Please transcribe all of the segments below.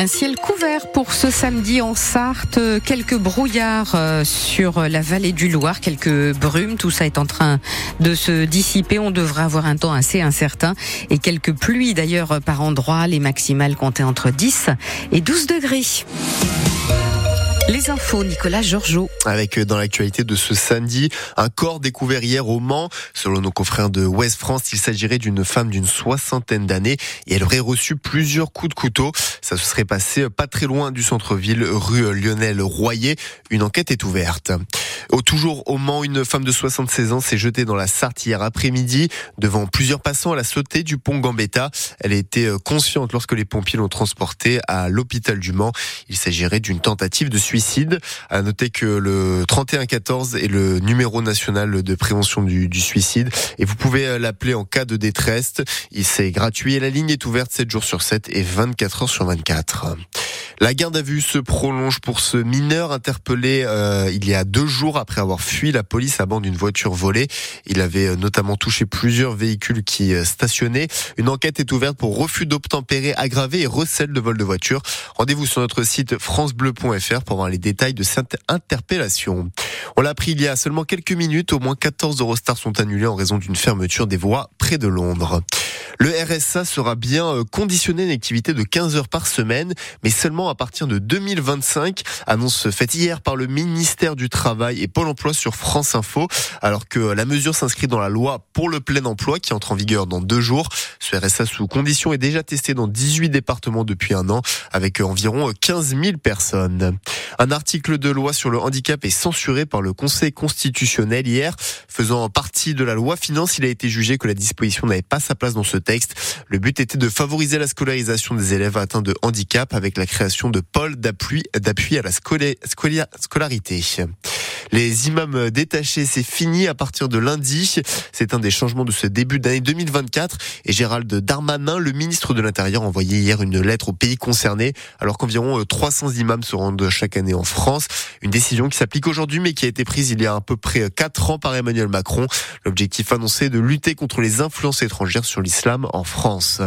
Un ciel couvert pour ce samedi en Sarthe, quelques brouillards euh, sur la vallée du Loir, quelques brumes, tout ça est en train de se dissiper, on devrait avoir un temps assez incertain. Et quelques pluies d'ailleurs par endroits, les maximales comptaient entre 10 et 12 degrés. Les infos, Nicolas Georgeot. Avec euh, dans l'actualité de ce samedi, un corps découvert hier au Mans. Selon nos confrères de Ouest France, il s'agirait d'une femme d'une soixantaine d'années et elle aurait reçu plusieurs coups de couteau. Ça se serait passé pas très loin du centre-ville, rue Lionel Royer. Une enquête est ouverte. Toujours au Mans, une femme de 76 ans s'est jetée dans la Sarthe hier après-midi. Devant plusieurs passants, elle a sauté du pont Gambetta. Elle a été euh, consciente lorsque les pompiers l'ont transportée à l'hôpital du Mans. Il s'agirait d'une tentative de suicide. À noter que le 3114 est le numéro national de prévention du, suicide et vous pouvez euh, l'appeler en cas de détresse. Il C'est gratuit et la ligne est ouverte 7 jours sur 7 et 24 heures sur 24. La garde à vue se prolonge pour ce mineur interpellé euh, il y a deux jours après avoir fui la police à bord d'une voiture volée. Il avait euh, notamment touché plusieurs véhicules qui euh, stationnaient. Une enquête est ouverte pour refus d'obtempérer aggravé et recel de vol de voiture. Rendez-vous sur notre site francebleu.fr pour voir les détails de cette interpellation. On l'a appris il y a seulement quelques minutes, au moins 14 Eurostars sont annulés en raison d'une fermeture des voies près de Londres. Le RSA sera bien euh, conditionné à une activité de 15 heures par semaine, mais seulement à partir de 2025. Annonce faite hier par le ministère du Travail et Pôle emploi sur France Info, alors que la mesure s'inscrit dans la loi pour le plein emploi qui entre en vigueur dans deux jours. Ce RSA sous condition est déjà testé dans 18 départements depuis un an, avec environ 15 000 personnes. Un article de loi sur le handicap est censuré par le Conseil constitutionnel hier. Faisant partie de la loi finance, il a été jugé que la disposition n'avait pas sa place dans ce texte. Le but était de favoriser la scolarisation des élèves atteints de handicap avec la création de pôles d'appui, à la scolarité. Les imams détachés, c'est fini à partir de lundi. C'est un des changements de ce début d'année 2024. Et Gérald Darmanin, le ministre de l'Intérieur, a envoyé hier une lettre aux pays concernés, alors qu'environ 300 imams se rendent chaque année en France. Une décision qui s'applique aujourd'hui, mais qui a été prise il y a à peu près 4 ans par Emmanuel Macron. L'objectif annoncé est de lutter contre les influences étrangères sur l'islam en France.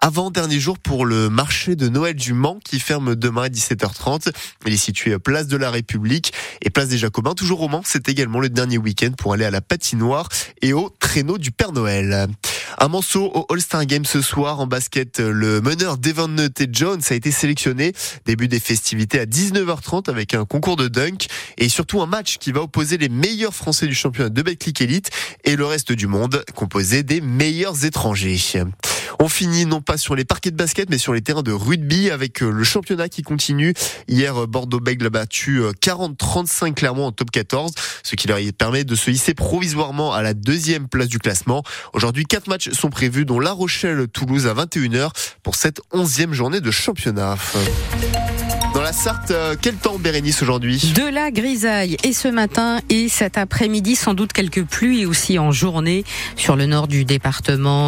Avant-dernier jour pour le marché de Noël du Mans qui ferme demain à 17h30. Il est situé place de la République et place des Jacobins. Toujours au Mans, c'est également le dernier week-end pour aller à la patinoire et au traîneau du Père Noël. Un morceau au All-Star Game ce soir en basket. Le meneur Devon T. Jones a été sélectionné. Début des festivités à 19h30 avec un concours de dunk et surtout un match qui va opposer les meilleurs Français du championnat de Betclic Elite et le reste du monde composé des meilleurs étrangers. On finit non pas sur les parquets de basket, mais sur les terrains de rugby avec euh, le championnat qui continue. Hier, euh, Bordeaux-Bègles a battu 40-35 euh, clairement en top 14, ce qui leur permet de se hisser provisoirement à la deuxième place du classement. Aujourd'hui, quatre matchs sont prévus, dont La Rochelle-Toulouse à 21h pour cette onzième journée de championnat. Dans la Sarthe, quel temps Bérénice aujourd'hui? De la grisaille et ce matin et cet après-midi sans doute quelques pluies aussi en journée sur le nord du département.